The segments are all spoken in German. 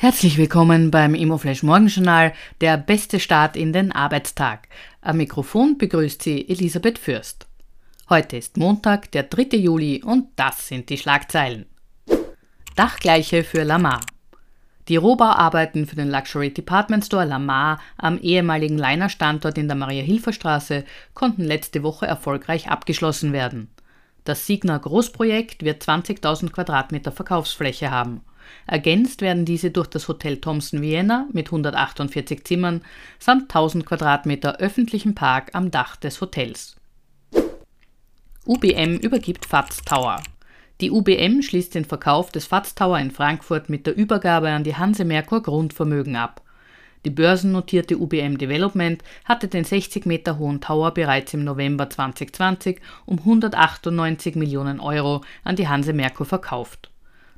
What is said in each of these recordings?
Herzlich willkommen beim Immoflash Morgenjournal, der beste Start in den Arbeitstag. Am Mikrofon begrüßt Sie Elisabeth Fürst. Heute ist Montag, der 3. Juli und das sind die Schlagzeilen. Dachgleiche für Lamar. Die Rohbauarbeiten für den Luxury Department Store Lamar am ehemaligen Leiner Standort in der Maria-Hilfer-Straße konnten letzte Woche erfolgreich abgeschlossen werden. Das Signa Großprojekt wird 20.000 Quadratmeter Verkaufsfläche haben. Ergänzt werden diese durch das Hotel Thomson Vienna mit 148 Zimmern samt 1000 Quadratmeter öffentlichen Park am Dach des Hotels. UBM übergibt FATS Tower. Die UBM schließt den Verkauf des FATS Tower in Frankfurt mit der Übergabe an die Hanse Merkur Grundvermögen ab. Die börsennotierte UBM Development hatte den 60 Meter hohen Tower bereits im November 2020 um 198 Millionen Euro an die Hanse Merkur verkauft.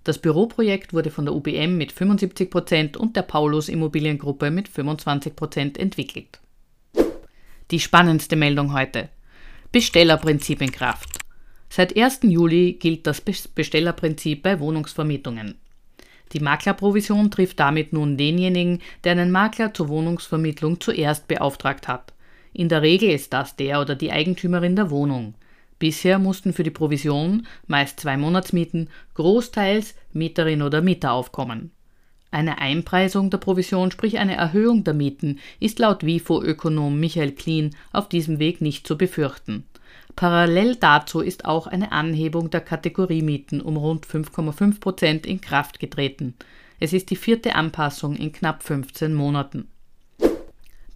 Das Büroprojekt wurde von der UBM mit 75 Prozent und der Paulus Immobiliengruppe mit 25 Prozent entwickelt. Die spannendste Meldung heute. Bestellerprinzip in Kraft. Seit 1. Juli gilt das Bestellerprinzip bei Wohnungsvermietungen. Die Maklerprovision trifft damit nun denjenigen, der einen Makler zur Wohnungsvermittlung zuerst beauftragt hat. In der Regel ist das der oder die Eigentümerin der Wohnung. Bisher mussten für die Provision, meist zwei Monatsmieten, großteils Mieterin oder Mieter aufkommen. Eine Einpreisung der Provision, sprich eine Erhöhung der Mieten, ist laut WIFO-Ökonom Michael Klien auf diesem Weg nicht zu befürchten. Parallel dazu ist auch eine Anhebung der Kategoriemieten um rund 5,5 Prozent in Kraft getreten. Es ist die vierte Anpassung in knapp 15 Monaten.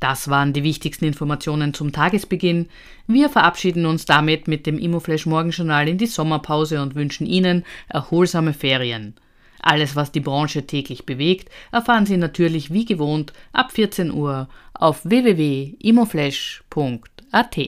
Das waren die wichtigsten Informationen zum Tagesbeginn. Wir verabschieden uns damit mit dem Immoflash Morgenjournal in die Sommerpause und wünschen Ihnen erholsame Ferien. Alles, was die Branche täglich bewegt, erfahren Sie natürlich wie gewohnt ab 14 Uhr auf www.imoflash.at.